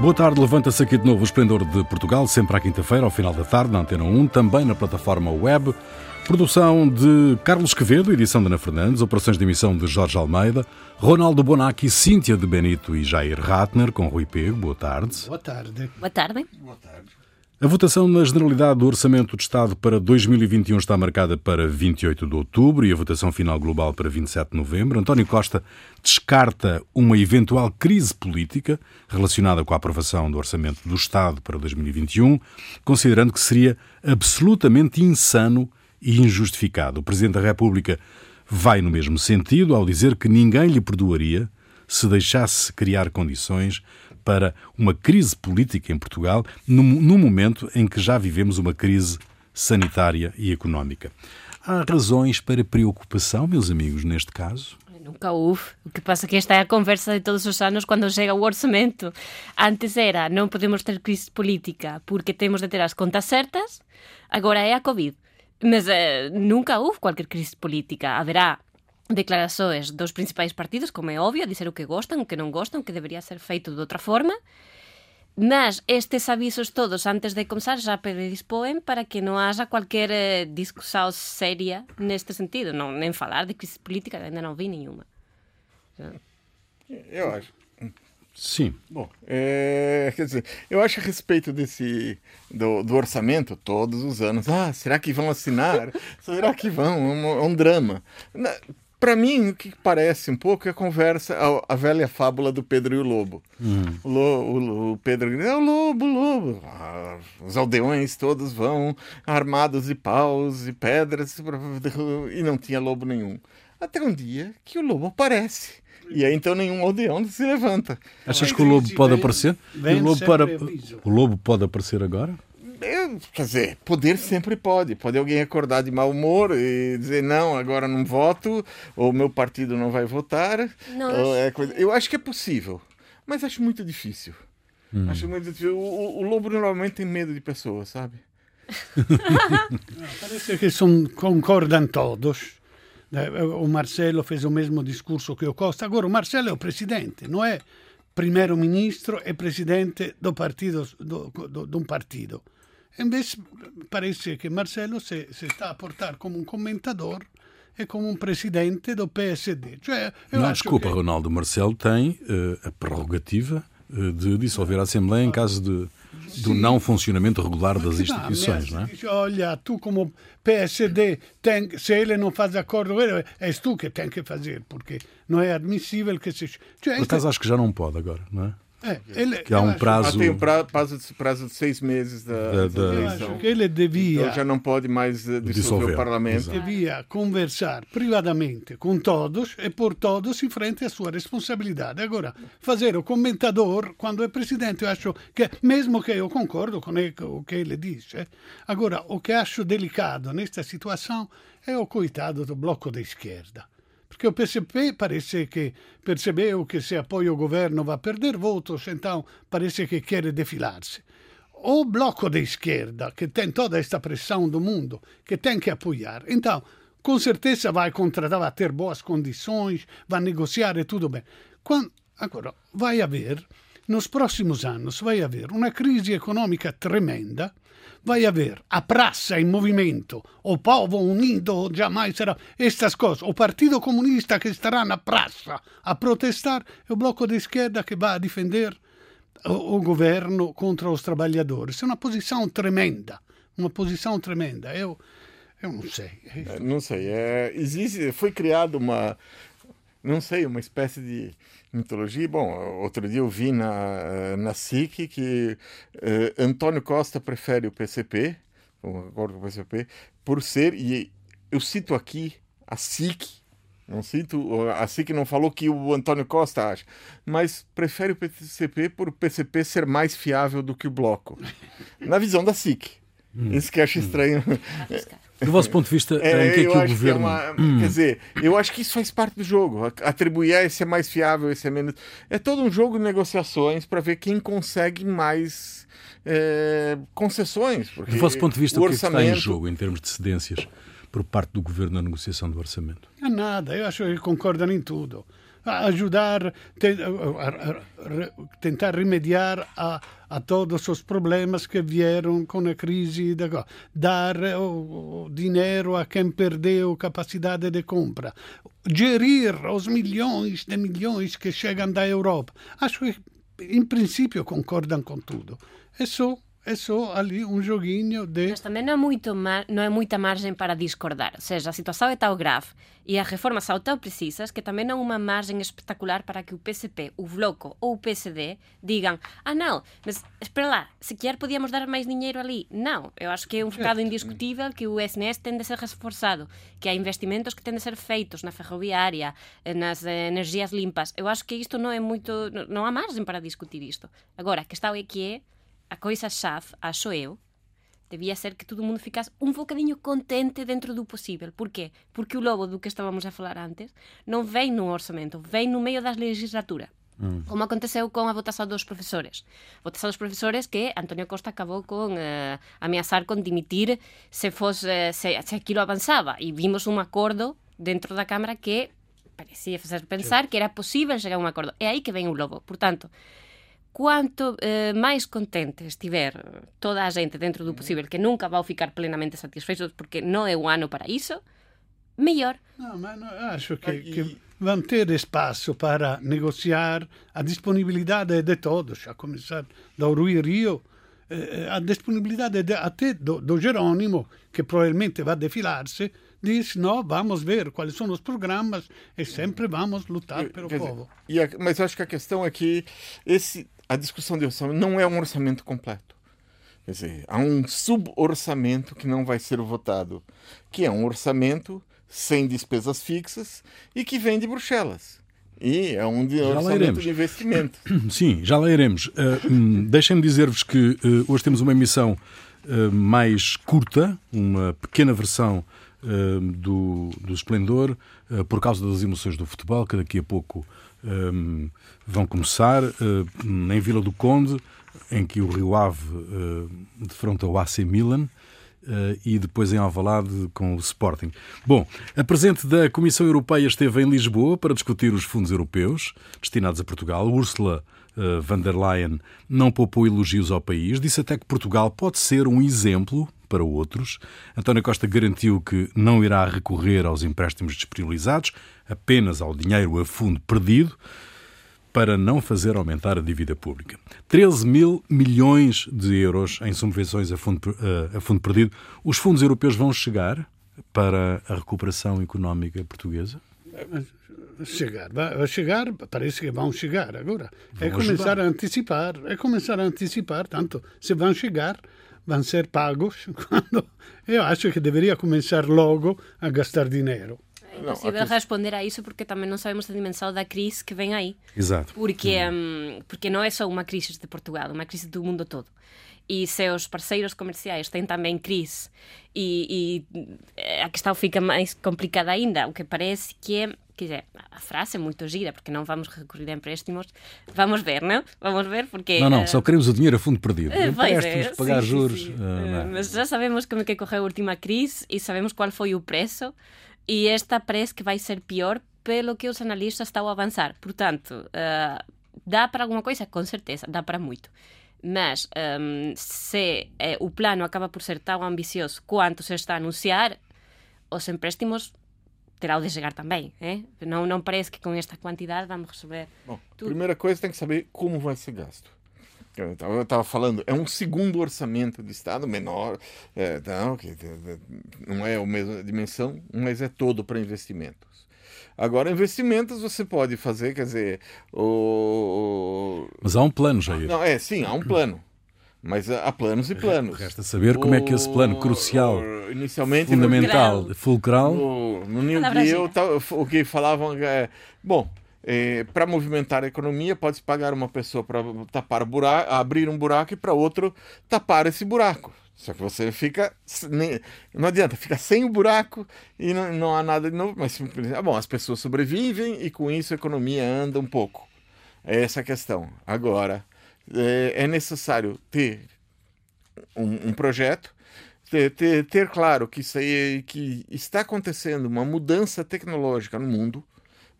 Boa tarde, levanta-se aqui de novo o Esplendor de Portugal, sempre à quinta-feira, ao final da tarde, na Antena 1, também na plataforma web. Produção de Carlos Quevedo, edição de Ana Fernandes, operações de emissão de Jorge Almeida, Ronaldo Bonacci, Cíntia de Benito e Jair Ratner, com Rui Pego. Boa tarde. Boa tarde. Boa tarde. Boa tarde. A votação na Generalidade do Orçamento de Estado para 2021 está marcada para 28 de outubro e a votação final global para 27 de novembro. António Costa descarta uma eventual crise política relacionada com a aprovação do Orçamento do Estado para 2021, considerando que seria absolutamente insano e injustificado. O Presidente da República vai no mesmo sentido ao dizer que ninguém lhe perdoaria se deixasse criar condições para uma crise política em Portugal, no, no momento em que já vivemos uma crise sanitária e económica. Há razões para preocupação, meus amigos, neste caso? Nunca houve. O que passa é que esta é a conversa de todos os anos quando chega o orçamento. Antes era não podemos ter crise política porque temos de ter as contas certas, agora é a Covid. Mas eh, nunca houve qualquer crise política. Haverá declarações dos principais partidos, como é óbvio, a dizer o que gostam, o que non gostan, o que debería ser feito de outra forma. Mas estes avisos todos antes de comenzar já predispoen para que non haja qualquer eh, discussão seria neste sentido. Non, nem falar de crise política, ainda não vi nenhuma. Eu acho. Sim. Bom, é, quer dizer, eu acho a respeito desse do, do, orçamento todos os anos. Ah, será que vão assinar? será que vão? É um, é um drama. Para mim, o que parece um pouco é a conversa, a, a velha fábula do Pedro e o Lobo. Hum. O, o, o, Pedro é o lobo, o lobo. Ah, os aldeões todos vão armados de paus e pedras e não tinha lobo nenhum. Até um dia que o lobo aparece. E aí então nenhum aldeão se levanta. Achas que o lobo pode aparecer? O lobo, para... o lobo pode aparecer agora? Eu, quer dizer, poder sempre pode. Pode alguém acordar de mau humor e dizer, não, agora não voto, ou meu partido não vai votar. Não, é coisa... Eu acho que é possível, mas acho muito difícil. Hum. Acho muito difícil. O, o, lobo normalmente tem medo de pessoas, sabe? Parece que são, concordam todos. O Marcelo fez o mesmo discurso que o Costa. Agora, o Marcelo é o presidente, não é primeiro-ministro e presidente do partido, do, do, de um partido. Invece parece che Marcelo si, si sta a portare come un commentatore e como um presidente do PSD. Cioè, não, desculpa, que... Ronaldo. Marcelo tem uh, a prerrogativa uh, de dissolver a Assembleia em caso de, do não funcionamento regular das instituições, não é? Olha, tu como PSD, tem, se ele não faz acordo, é tu que tem que fazer, porque não é admissível que se... Cioè, Por acaso acho que já não pode agora, não é? É, ele, que há um prazo. Ah, tem um prazo, prazo de seis meses da, da, da eleição. que ele devia. Então já não pode mais eh, dissolver, dissolver. o parlamento. Exato. Devia conversar privadamente com todos e por todos em frente à sua responsabilidade. Agora, fazer o comentador quando é presidente, eu acho que, mesmo que eu concordo com o que ele diz, eh, agora, o que acho delicado nesta situação é o coitado do bloco da esquerda porque o PCP parece que percebeu que se apoia o governo vai perder votos, então parece que quer defilar-se. O bloco da esquerda, que tem toda esta pressão do mundo, que tem que apoiar, então com certeza vai contratar, vai ter boas condições, vai negociar tudo bem. Quando, agora, vai haver, nos próximos anos, vai haver uma crise econômica tremenda, vai haver a praça em movimento, o povo unido jamais será. Estas coisas, o Partido Comunista que estará na praça a protestar e o Bloco de Esquerda que vai defender o, o governo contra os trabalhadores. É uma posição tremenda, uma posição tremenda. Eu, eu não sei. É, não sei. É, existe, foi criada uma, não sei, uma espécie de mitologia. Bom, outro dia eu vi na, na SIC que uh, Antônio Costa prefere o PCP, o acordo com o PCP, por ser, e eu cito aqui a SIC, não cito, a SIC não falou que o Antônio Costa acha, mas prefere o PCP por o PCP ser mais fiável do que o Bloco. Na visão da SIC. Hum. Isso que acho estranho. Do vosso ponto de vista, é, em que é que o governo. Que é uma, hum. Quer dizer, eu acho que isso faz parte do jogo. Atribuir a esse é mais fiável, esse é menos. É todo um jogo de negociações para ver quem consegue mais é, concessões. Do vosso ponto de vista, o, o que, orçamento... é que está em jogo em termos de cedências por parte do governo na negociação do orçamento? É nada, eu acho que concordam em tudo. Ajudar, tentar remediar a, a todos os problemas que vieram com a crise, dar o, o dinheiro a quem perdeu capacidade de compra, gerir os milhões de milhões que chegam da Europa. Acho que, em princípio, concordam com tudo. É só é só ali um joguinho de. Mas também não é, muito não é muita margem para discordar. Ou seja, a situação é tão grave e as reformas são tão precisas que também não há uma margem espetacular para que o PCP, o Bloco ou o PSD digam: ah, não, mas espera lá, sequer podíamos dar mais dinheiro ali. Não, eu acho que é um recado indiscutível que o SNS tem de ser reforçado, que há investimentos que têm de ser feitos na ferroviária, nas energias limpas. Eu acho que isto não é muito. Não há margem para discutir isto. Agora, a questão é que é a coisa xaz, acho eu, debía ser que todo mundo ficase un bocadinho contente dentro do posible. Por qué? Porque o lobo do que estábamos a falar antes non vem no orzamento, vem no meio das legislatura. Mm. Como aconteceu con a votación dos profesores. A votación dos profesores que Antonio Costa acabou con eh, ameaçar con dimitir se fose eh, se, se aquilo avanzaba e vimos un acordo dentro da Cámara que parecía facer pensar sí. que era posible chegar a un acordo. É aí que ven o lobo. Por tanto, quanto eh, mais contente estiver toda a gente dentro do possível, que nunca vão ficar plenamente satisfeitos porque não é o ano para isso, melhor. Não, mas não, acho que, que vão ter espaço para negociar a disponibilidade de todos, a começar do Rui Rio, eh, a disponibilidade de, até do, do Jerônimo, que provavelmente vai defilar-se, diz, não, vamos ver quais são os programas e sempre vamos lutar pelo Quer povo. Dizer, a, mas acho que a questão é que esse a discussão de orçamento não é um orçamento completo. Quer dizer, há um suborçamento que não vai ser votado, que é um orçamento sem despesas fixas e que vem de Bruxelas. E é um de orçamento de investimento. Sim, já lá iremos. Uh, Deixem-me dizer-vos que uh, hoje temos uma emissão uh, mais curta, uma pequena versão do, do Esplendor, por causa das emoções do futebol, que daqui a pouco um, vão começar uh, em Vila do Conde, em que o Rio Ave uh, defronta o AC Milan. Uh, e depois em Alvalade com o Sporting. Bom, a presidente da Comissão Europeia esteve em Lisboa para discutir os fundos europeus destinados a Portugal. Ursula uh, von der Leyen não poupou elogios ao país, disse até que Portugal pode ser um exemplo para outros. António Costa garantiu que não irá recorrer aos empréstimos disponibilizados, apenas ao dinheiro a fundo perdido, para não fazer aumentar a dívida pública. 13 mil milhões de euros em subvenções a fundo, a fundo perdido. Os fundos europeus vão chegar para a recuperação económica portuguesa? Chegar, vai chegar, parece que vão chegar agora. Vão é começar ajudar. a antecipar, é começar a antecipar, tanto se vão chegar, vão ser pagos quando eu acho que deveria começar logo a gastar dinheiro. É impossível não, responder a isso porque também não sabemos a dimensão da crise que vem aí. Exato. Porque, hum. porque não é só uma crise de Portugal, é uma crise do mundo todo. E se os parceiros comerciais têm também crise e, e a questão fica mais complicada ainda, o que parece que é quer dizer, a frase é muito gira, porque não vamos recorrer a empréstimos. Vamos ver, não? Vamos ver, porque... Não, não, uh... só queremos o dinheiro a fundo perdido. Uh, empréstimos, é, pagar sim, juros... Sim. Uh, mas já sabemos como é que correu a última crise e sabemos qual foi o preço e esta parece que vai ser pior pelo que os analistas estão a avançar. Portanto, dá para alguma coisa? Com certeza, dá para muito. Mas um, se eh, o plano acaba por ser tão ambicioso quanto se está a anunciar, os empréstimos terão de chegar também. Eh? Não, não parece que com esta quantidade vamos receber. Bom, tudo. primeira coisa tem que saber como vai ser gasto. Eu estava falando, é um segundo orçamento de Estado menor, é, não, que, não é a mesma dimensão, mas é todo para investimentos. Agora, investimentos você pode fazer, quer dizer, o. Mas há um plano, Jair. Não, é, sim, há um plano. Mas há planos e planos. Resta saber o... como é que esse plano crucial, o... inicialmente, fundamental, fulcral. No, no New Deal, o que falavam é. Bom, é, para movimentar a economia, pode-se pagar uma pessoa para tapar o buraco, abrir um buraco e para outro tapar esse buraco. Só que você fica. Não adianta, fica sem o buraco e não, não há nada de novo. Mas, ah, bom, as pessoas sobrevivem e com isso a economia anda um pouco. É essa a questão. Agora, é, é necessário ter um, um projeto, ter, ter, ter, claro que, isso aí, que está acontecendo uma mudança tecnológica no mundo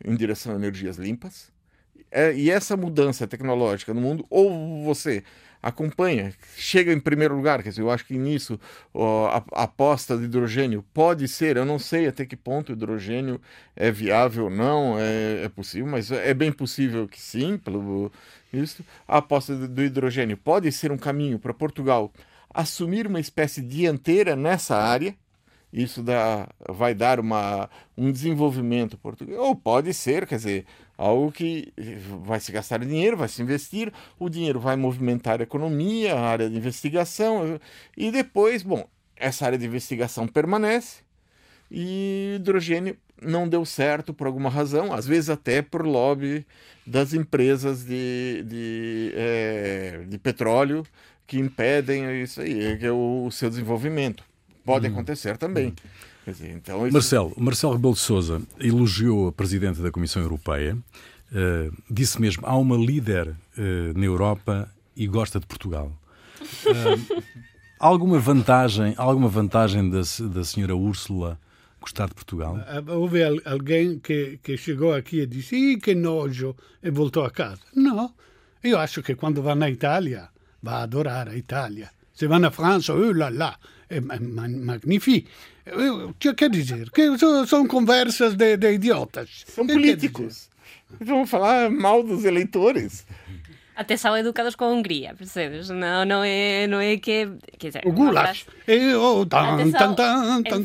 em direção a energias limpas. É, e essa mudança tecnológica no mundo, ou você acompanha, chega em primeiro lugar, quer dizer, eu acho que nisso ó, a, aposta de hidrogênio pode ser, eu não sei até que ponto o hidrogênio é viável ou não, é, é possível, mas é bem possível que sim, pelo isso. A aposta do hidrogênio pode ser um caminho para Portugal assumir uma espécie dianteira nessa área, isso dá, vai dar uma, um desenvolvimento português, ou pode ser, quer dizer, algo que vai se gastar dinheiro, vai se investir, o dinheiro vai movimentar a economia, a área de investigação, e depois, bom, essa área de investigação permanece e hidrogênio não deu certo por alguma razão, às vezes até por lobby das empresas de, de, é, de petróleo que impedem isso aí, é o seu desenvolvimento. Pode hum. acontecer também. Hum. Dizer, então, isso... Marcelo, Marcelo Rebelo de Sousa elogiou a Presidente da Comissão Europeia, uh, disse mesmo, há uma líder uh, na Europa e gosta de Portugal. Uh, alguma vantagem, alguma vantagem da, da senhora Úrsula gostar de Portugal? Houve alguém que, que chegou aqui e disse Ih, que nojo e voltou a casa. Não, eu acho que quando vai na Itália va a adorar a Itália. Se vai na França, oh là là, é magnífico. Quer dizer, que são conversas de, de idiotas. São políticos. Vão falar mal dos eleitores. Até são educados com a Hungria, percebes? Não, não, é, não é que. Quer dizer, o Gulas. o tan, tan, tan, tan,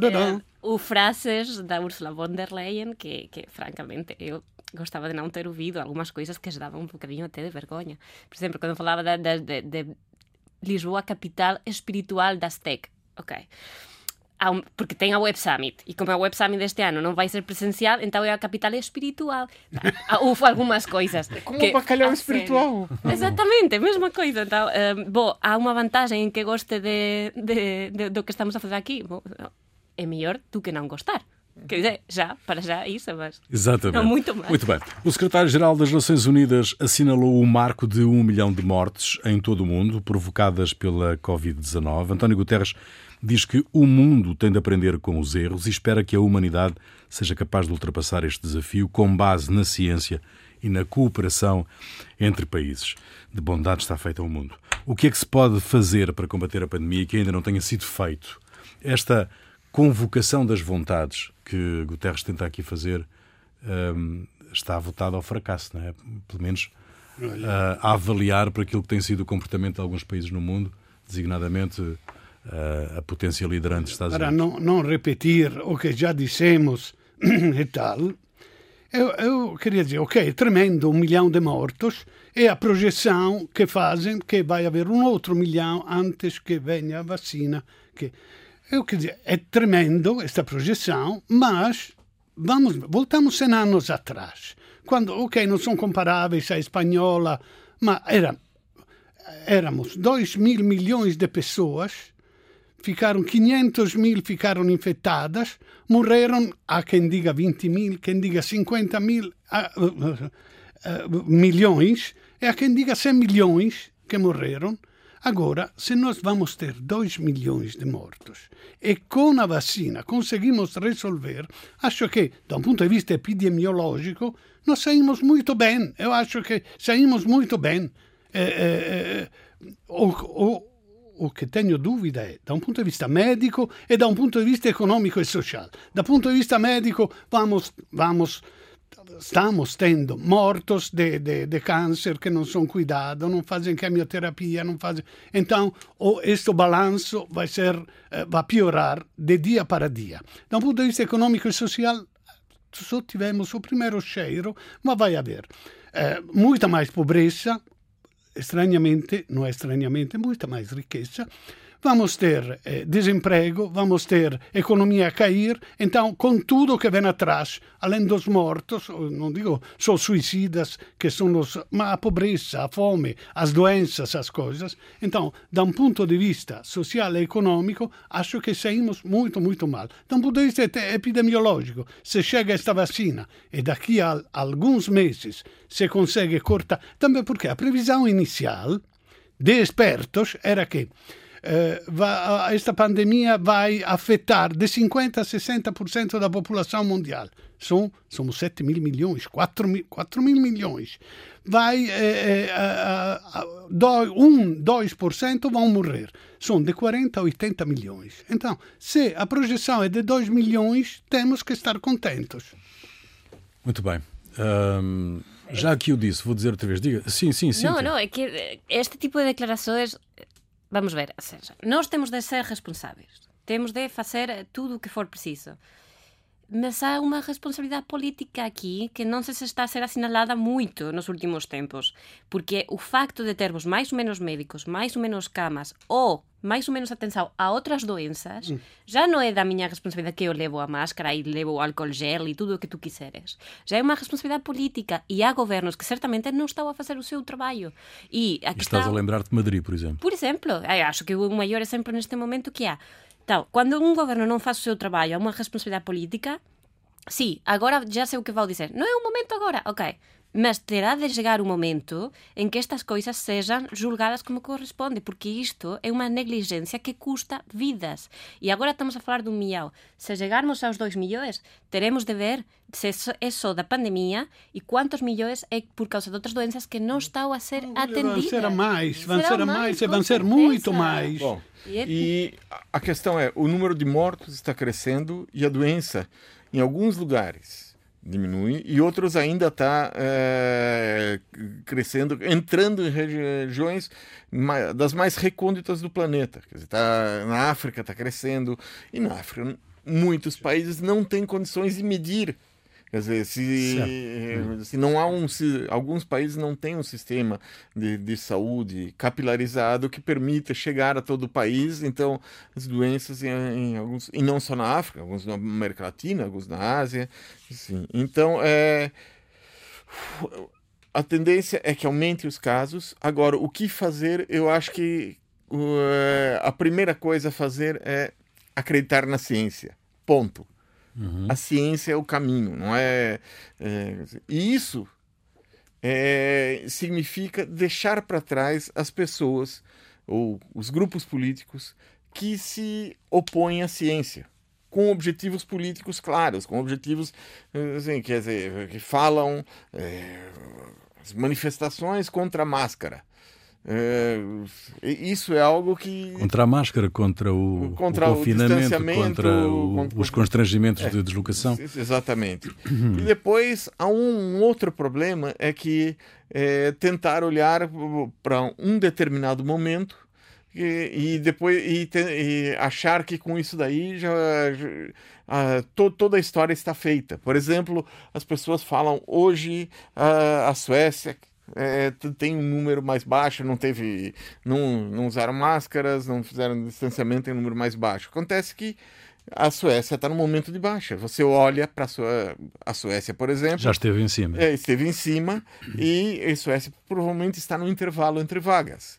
tan, o frases da Ursula von der Leyen que, que francamente, eu gostava de não ter ouvido algumas coisas que já davam um bocadinho até de vergonha. Por exemplo, quando falava de, de, de Lisboa capital espiritual das TEC. Ok. Un, porque ten a Web Summit e como a Web Summit deste ano non vai ser presencial então é a capital espiritual. Ah, Houve algunhas coisas. Como que, bacalhau espiritual. Exactamente, mesma coisa então, um, bo, há unha vantaxe en que goste de, de, de, do que estamos a fazer aquí. Bo, é mellor tú que non gostar. Quer dizer, já, para já, isso, mas. Exatamente. Não muito mais. Muito bem. O secretário-geral das Nações Unidas assinalou o marco de um milhão de mortes em todo o mundo provocadas pela Covid-19. António Guterres diz que o mundo tem de aprender com os erros e espera que a humanidade seja capaz de ultrapassar este desafio com base na ciência e na cooperação entre países. De bondade está feita ao mundo. O que é que se pode fazer para combater a pandemia que ainda não tenha sido feito? Esta convocação das vontades que Guterres tenta aqui fazer um, está votada ao fracasso, não é? Pelo menos uh, a avaliar por aquilo que tem sido o comportamento de alguns países no mundo, designadamente uh, a potência liderante dos Estados Para Unidos. Para não, não repetir o que já dissemos e tal, eu, eu, queria dizer, ok, tremendo, um milhão de mortos, e a projeção que fazem que vai haver um outro milhão antes que venha a vacina. Que eu quer dizer, é tremendo esta projeção, mas vamos, voltamos 100 anos atrás. Quando, ok, não são comparáveis à espanhola, mas era, éramos 2 mil milhões de pessoas, ficaram 500 mil ficaram infectadas, morreram, há quem diga 20 mil, quem diga 50 mil uh, uh, uh, milhões, e há quem diga 100 milhões que morreram. Agora, se nós vamos ter 2 milhões de mortos e com a vacina conseguimos resolver, acho que, da um ponto de vista epidemiológico, nós saímos muito bem. Eu acho que saímos muito bem. É, é, o, o, o que tenho dúvida é, da um ponto de vista médico e da um ponto de vista econômico e social. Da ponto de vista médico, vamos, vamos estamos tendo mortos de, de, de câncer que não são cuidados, não fazem quimioterapia, não fazem. Então, o, este balanço vai ser, eh, vai piorar de dia para dia. Um ponto de vista econômico e social, só tivemos o primeiro cheiro, mas vai haver eh, muita mais pobreza, estranhamente, não é estranhamente, muita mais riqueza vamos ter eh, desemprego, vamos ter economia a cair, então com tudo que vem atrás, além dos mortos, não digo só suicidas, que são os, mas a pobreza, a fome, as doenças, as coisas. Então, da um ponto de vista social e econômico, acho que saímos muito, muito mal. Da um ponto de vista epidemiológico, se chega esta vacina e daqui a alguns meses se consegue cortar, também porque a previsão inicial de expertos era que eh, va, esta pandemia vai afetar de 50 a 60% da população mundial. São, somos 7 mil milhões, 4 mil, 4 mil milhões. Vai, eh, eh, do, 1, 2% vão morrer. São de 40 a 80 milhões. Então, se a projeção é de 2 milhões, temos que estar contentos. Muito bem. Um, já que eu disse, vou dizer outra vez, diga. Sim, sim, sim. Não, não, é que este tipo de declarações, vamos ver, ou seja, nós temos de ser responsáveis, temos de fazer tudo o que for preciso. Mas há uma responsabilidade política aqui que não sei se está a ser assinalada muito nos últimos tempos. Porque o facto de termos mais ou menos médicos, mais ou menos camas ou mais ou menos atenção a outras doenças, mm. já não é da minha responsabilidade que eu levo a máscara e levo o álcool gel e tudo o que tu quiseres. Já é uma responsabilidade política e há governos que certamente não estão a fazer o seu trabalho. E aqui estás está... a lembrar-te de Madrid, por exemplo. Por exemplo, acho que o maior exemplo neste momento que há então, quando um governo não faz o seu trabalho, é uma responsabilidade política. Sim, agora já sei o que vou dizer. Não é o momento agora, ok. Mas terá de chegar o momento em que estas coisas sejam julgadas como corresponde, porque isto é uma negligência que custa vidas. E agora estamos a falar de um milhão. Se chegarmos aos dois milhões, teremos de ver se é só da pandemia e quantos milhões é por causa de outras doenças que não estão a ser atendidas. Vão ser a mais, vão ser a mais, vão ser muito mais. Bom, e a questão é, o número de mortos está crescendo e a doença, em alguns lugares, diminui e outros ainda está é, crescendo, entrando em regiões das mais recônditas do planeta. Quer dizer, tá, na África está crescendo e na África muitos países não têm condições de medir Quer dizer, se, se não há um. Se, alguns países não têm um sistema de, de saúde capilarizado que permita chegar a todo o país, então as doenças em, em alguns. E não só na África, alguns na América Latina, alguns na Ásia. Assim. Então, é, a tendência é que aumente os casos. Agora, o que fazer, eu acho que uh, a primeira coisa a fazer é acreditar na ciência. Ponto. Uhum. A ciência é o caminho, não é? é e isso é, significa deixar para trás as pessoas ou os grupos políticos que se opõem à ciência com objetivos políticos claros, com objetivos assim, quer dizer, que falam é, manifestações contra a máscara. É, isso é algo que. Contra a máscara, contra o, contra o confinamento, o contra, o, contra, os constrangimentos é, de deslocação. Exatamente. e depois há um outro problema: é que é, tentar olhar para um determinado momento e, e depois e, te, e, achar que com isso daí já, já a, to, toda a história está feita. Por exemplo, as pessoas falam hoje a, a Suécia é, tem um número mais baixo, não teve, não, não usaram máscaras, não fizeram distanciamento, tem um número mais baixo. Acontece que a Suécia está no momento de baixa. Você olha para a Suécia, por exemplo. Já esteve em cima. É, esteve em cima e a Suécia provavelmente está no intervalo entre vagas.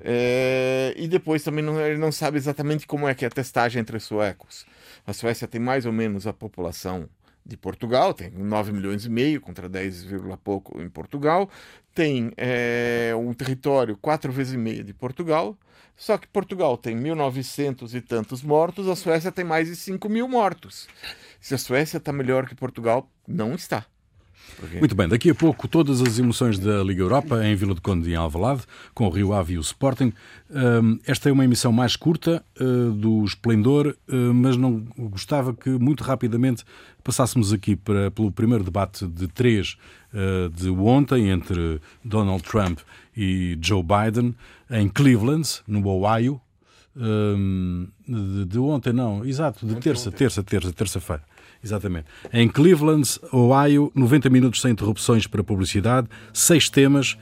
É, e depois também não, ele não sabe exatamente como é que é a testagem entre os suecos. A Suécia tem mais ou menos a população de Portugal, tem 9 milhões e meio contra 10, pouco em Portugal, tem é, um território quatro vezes e meio de Portugal, só que Portugal tem 1.900 e tantos mortos, a Suécia tem mais de 5 mil mortos. Se a Suécia está melhor que Portugal, não está. Muito bem, daqui a pouco todas as emoções da Liga Europa em Vila de Conde em Alvalade, com o Rio Ave e o Sporting. esta é uma emissão mais curta uh, do Esplendor, uh, mas não gostava que muito rapidamente passássemos aqui para, pelo primeiro debate de três de ontem entre Donald Trump e Joe Biden em Cleveland, no Ohio. de, de, ontem, não, exato, de terça, terça, terça, terça-feira. Exatamente. Em Cleveland, Ohio, 90 minutos sem interrupções para publicidade, seis temas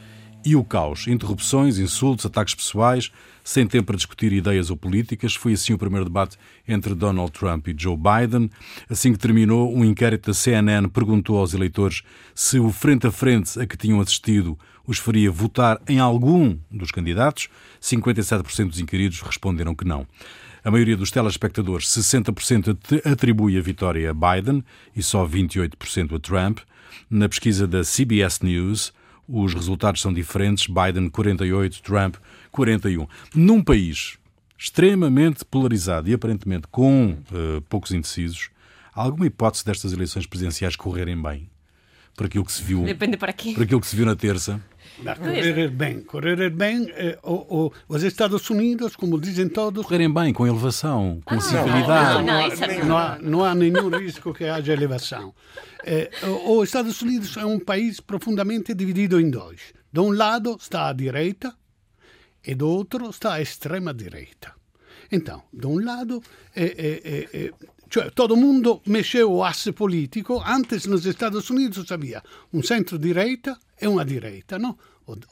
e o caos. Interrupções, insultos, ataques pessoais, sem tempo para discutir ideias ou políticas. Foi assim o primeiro debate entre Donald Trump e Joe Biden. Assim que terminou, um inquérito da CNN perguntou aos eleitores se o frente a frente a que tinham assistido os faria votar em algum dos candidatos. 57% dos inquiridos responderam que não. A maioria dos telespectadores, 60%, atribui a vitória a Biden e só 28% a Trump. Na pesquisa da CBS News, os resultados são diferentes: Biden 48, Trump 41. Num país extremamente polarizado e aparentemente com uh, poucos indecisos, há alguma hipótese destas eleições presidenciais correrem bem? Por aquilo que se viu, Depende para quê. por aquilo que se viu na terça? Correr bem, correr bem, eh, o, o, os Estados Unidos, como dizem todos, correrem bem, com elevação, com Ah, civilidade. não, não, isso não. não há, não há nenhum risco que haja elevação. Eh, os Estados Unidos é um país profundamente dividido em dois. De um lado está a direita e do outro está a extrema direita. Então, de um lado, eh, eh, eh, cioè todo mundo mexeu o asse político. Antes nos Estados Unidos havia um centro-direita e uma direita, não?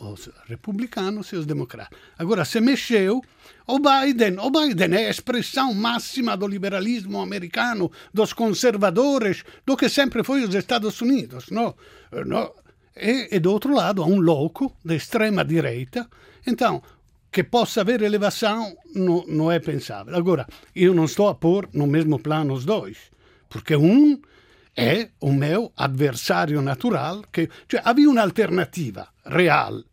Os republicanos e os democratas. Agora se mexeu o Biden. O Biden é a expressão máxima do liberalismo americano, dos conservadores, do que sempre foi os Estados Unidos, não? não? E, e do outro lado há um louco de extrema direita. Então, che possa avere elevação não, não é pensável. Agora, eu não estou a pôr no mesmo plano os dois, porque um é o meu adversário natural, que, cioè havia un'alternativa real,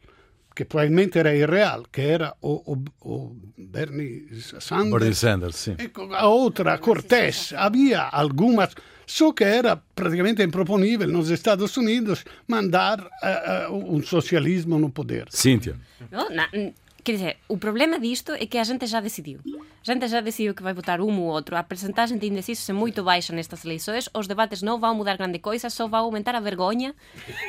che probabilmente era irreal, che era o, o, o Bernie Sanders. Bernie Sanders. Ecco, a outra, Cortés, havia algumas, só que era praticamente improponível nos Estados Unidos mandar uh, uh, um socialismo no poder. Cíntia. Não, na, quer dizer, o problema disto é que a gente já decidiu. A gente já decidiu que vai votar um ou outro. A percentagem de indecisos é muito baixa nestas eleições. Os debates não vão mudar grande coisa, só vai aumentar a vergonha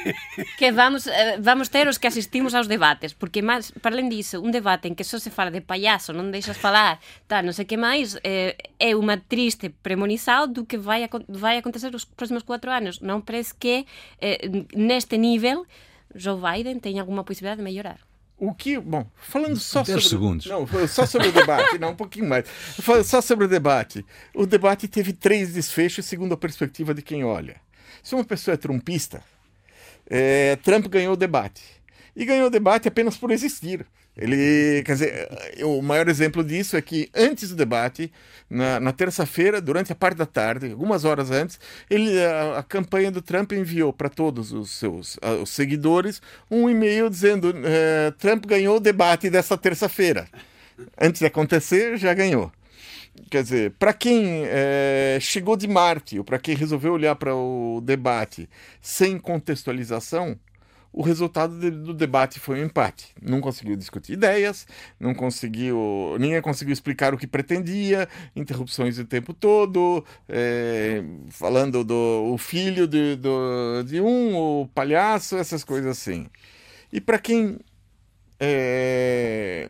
que vamos, eh, vamos ter os que asistimos aos debates. Porque, mais, para além disso, um debate em que só se fala de palhaço, não deixas falar, tá, não sei o que mais, é, é uma triste premonição do que vai, vai acontecer nos próximos quatro anos. Não parece que, eh, neste nível, Joe Biden tem alguma possibilidade de melhorar. O que, bom, falando só 10 sobre. segundos. Não, só sobre o debate, não, um pouquinho mais. Só sobre o debate. O debate teve três desfechos segundo a perspectiva de quem olha. Se uma pessoa é trumpista, é, Trump ganhou o debate. E ganhou o debate apenas por existir. Ele, quer dizer, o maior exemplo disso é que antes do debate, na, na terça-feira, durante a parte da tarde, algumas horas antes, ele, a, a campanha do Trump enviou para todos os seus a, os seguidores um e-mail dizendo eh, Trump ganhou o debate dessa terça-feira. Antes de acontecer, já ganhou. Quer dizer, para quem eh, chegou de Marte, ou para quem resolveu olhar para o debate sem contextualização, o resultado do debate foi um empate. Não conseguiu discutir ideias, não conseguiu, ninguém conseguiu explicar o que pretendia, interrupções o tempo todo, é, falando do filho de, do, de um, o palhaço, essas coisas assim. E para quem é,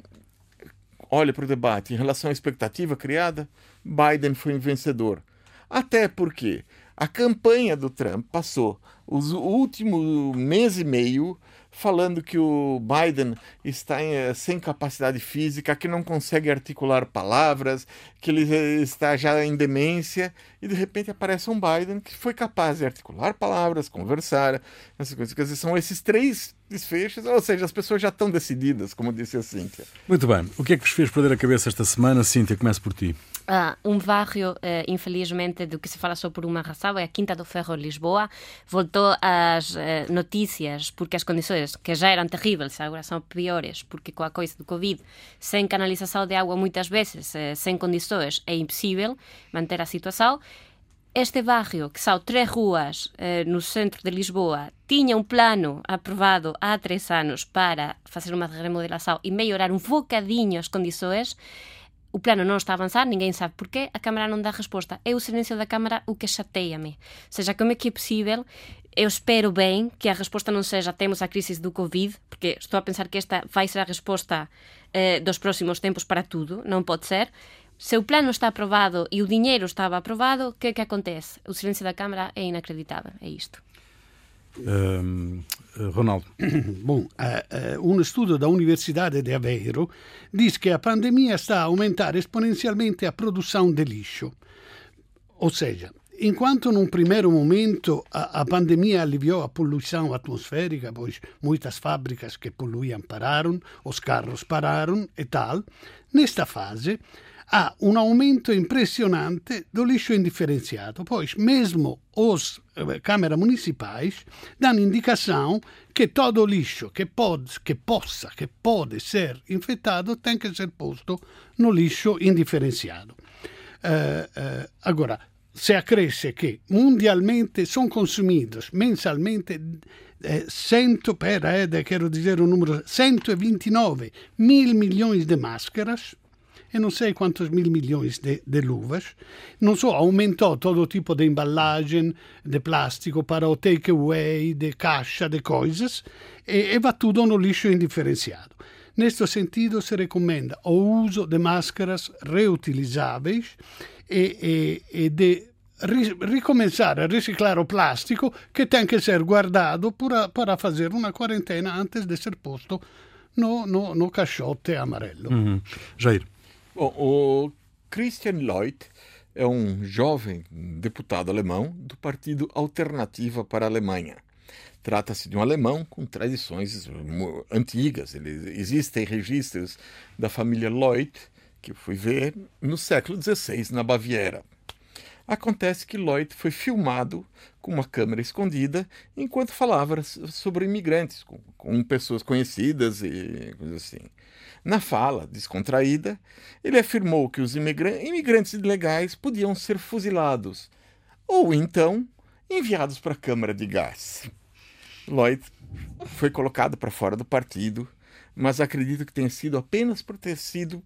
olha para o debate em relação à expectativa criada, Biden foi um vencedor. Até porque a campanha do Trump passou os último mês e meio falando que o Biden está em, sem capacidade física, que não consegue articular palavras, que ele está já em demência, e de repente aparece um Biden que foi capaz de articular palavras, conversar, essas coisas. Quer dizer, são esses três desfechos, ou seja, as pessoas já estão decididas, como disse a Cíntia. Muito bem. O que é que vos fez perder a cabeça esta semana? Cíntia, começo por ti. Ah, um bairro, eh, infelizmente, do que se fala só por uma razão, é a Quinta do Ferro, Lisboa. Voltou às eh, notícias porque as condições, que já eram terríveis, agora são piores, porque com a coisa do Covid, sem canalização de água muitas vezes, eh, sem condições, é impossível manter a situação. Este bairro, que são três ruas eh, no centro de Lisboa, tinha um plano aprovado há três anos para fazer uma remodelação e melhorar um bocadinho as condições. O plano não está a avançar, ninguém sabe porquê, a Câmara não dá resposta. É o silêncio da Câmara o que chateia-me. Ou seja, como é que é possível? Eu espero bem que a resposta não seja temos a crise do Covid, porque estou a pensar que esta vai ser a resposta eh, dos próximos tempos para tudo, não pode ser. Se o plano está aprovado e o dinheiro estava aprovado, o que é que acontece? O silêncio da Câmara é inacreditável, é isto. Um, Ronaldo. Bom, uh, uh, um estudo da Universidade de Aveiro diz que a pandemia está a aumentar exponencialmente a produção de lixo. Ou seja, enquanto num primeiro momento a, a pandemia aliviou a poluição atmosférica, pois muitas fábricas que poluíam pararam, os carros pararam e tal, nesta fase há um aumento impressionante do lixo indifferenciado. Pois, mesmo os eh, câmaras municipais dão indicação que todo lixo que, pode, que possa, que pode ser infectado, tem que ser posto no lixo indifferenciado. Uh, uh, agora, se accresce che mundialmente sono consumiti mensalmente eh, 100, pera, eh, quero dizer un numero, 129 mil milhões de máscaras e não sei quantos mil de, de luvas. Não só aumentou todo tipo de embalagem de plástico para o takeaway, de caixa, de coisas, e, e va tudo no lixo indifferenciado. Neste sentido, se recomenda o uso de máscaras reutilizáveis e, e, e de ricomeçar a reciclar o plástico que tem que ser guardado para fazer uma quarentena antes de ser posto no, no, no caixote amarelo. Uhum. Jair. Bom, o Christian Lloyd é um jovem deputado alemão do Partido Alternativa para a Alemanha. Trata-se de um alemão com tradições antigas. Ele, existem registros da família Lloyd, que eu fui ver, no século XVI, na Baviera. Acontece que Lloyd foi filmado com uma câmera escondida enquanto falava sobre imigrantes, com, com pessoas conhecidas e coisas assim. Na fala, descontraída, ele afirmou que os imigrantes ilegais podiam ser fuzilados ou então enviados para a câmara de gás. Lloyd foi colocado para fora do partido, mas acredito que tenha sido apenas por ter sido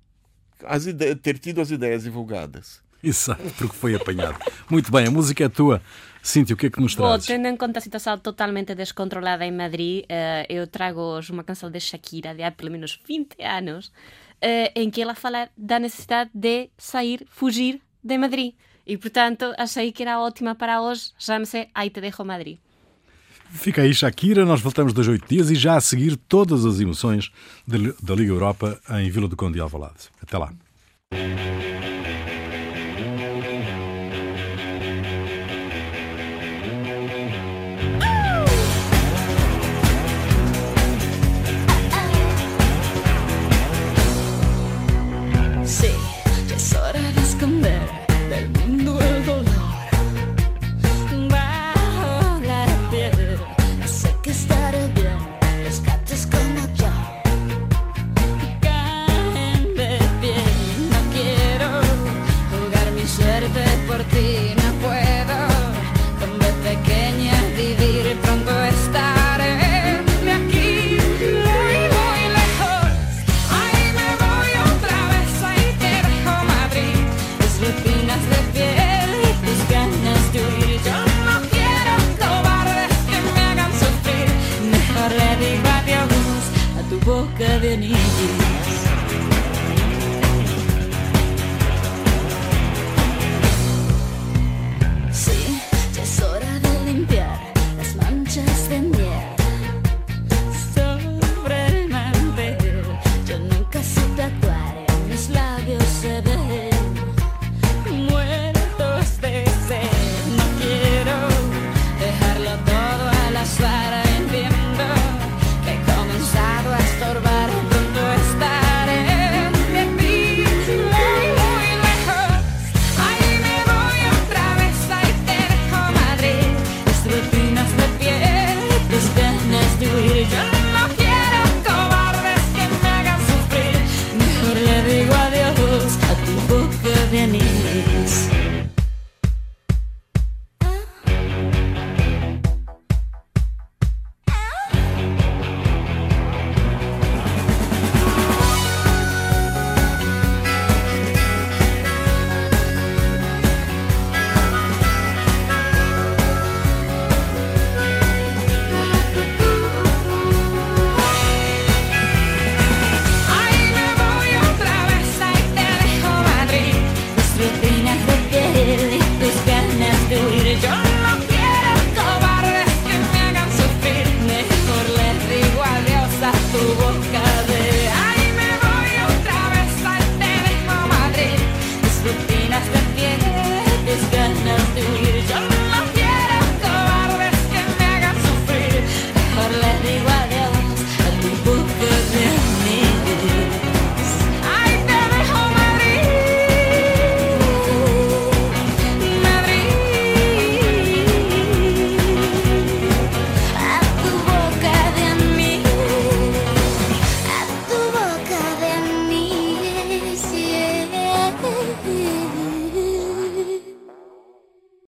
as ter tido as ideias divulgadas. Exato, porque foi apanhado. Muito bem, a música é tua. Cíntia, o que é que nos traz? tendo em conta a situação totalmente descontrolada em Madrid, uh, eu trago-vos uma canção de Shakira de há pelo menos 20 anos, uh, em que ela fala da necessidade de sair, fugir de Madrid. E, portanto, achei que era ótima para hoje. Chama-se Aí Te Dejo Madrid. Fica aí, Shakira. Nós voltamos dois oito dias e já a seguir todas as emoções da Liga Europa em Vila do Conde de Alvalade. Até lá. Sí,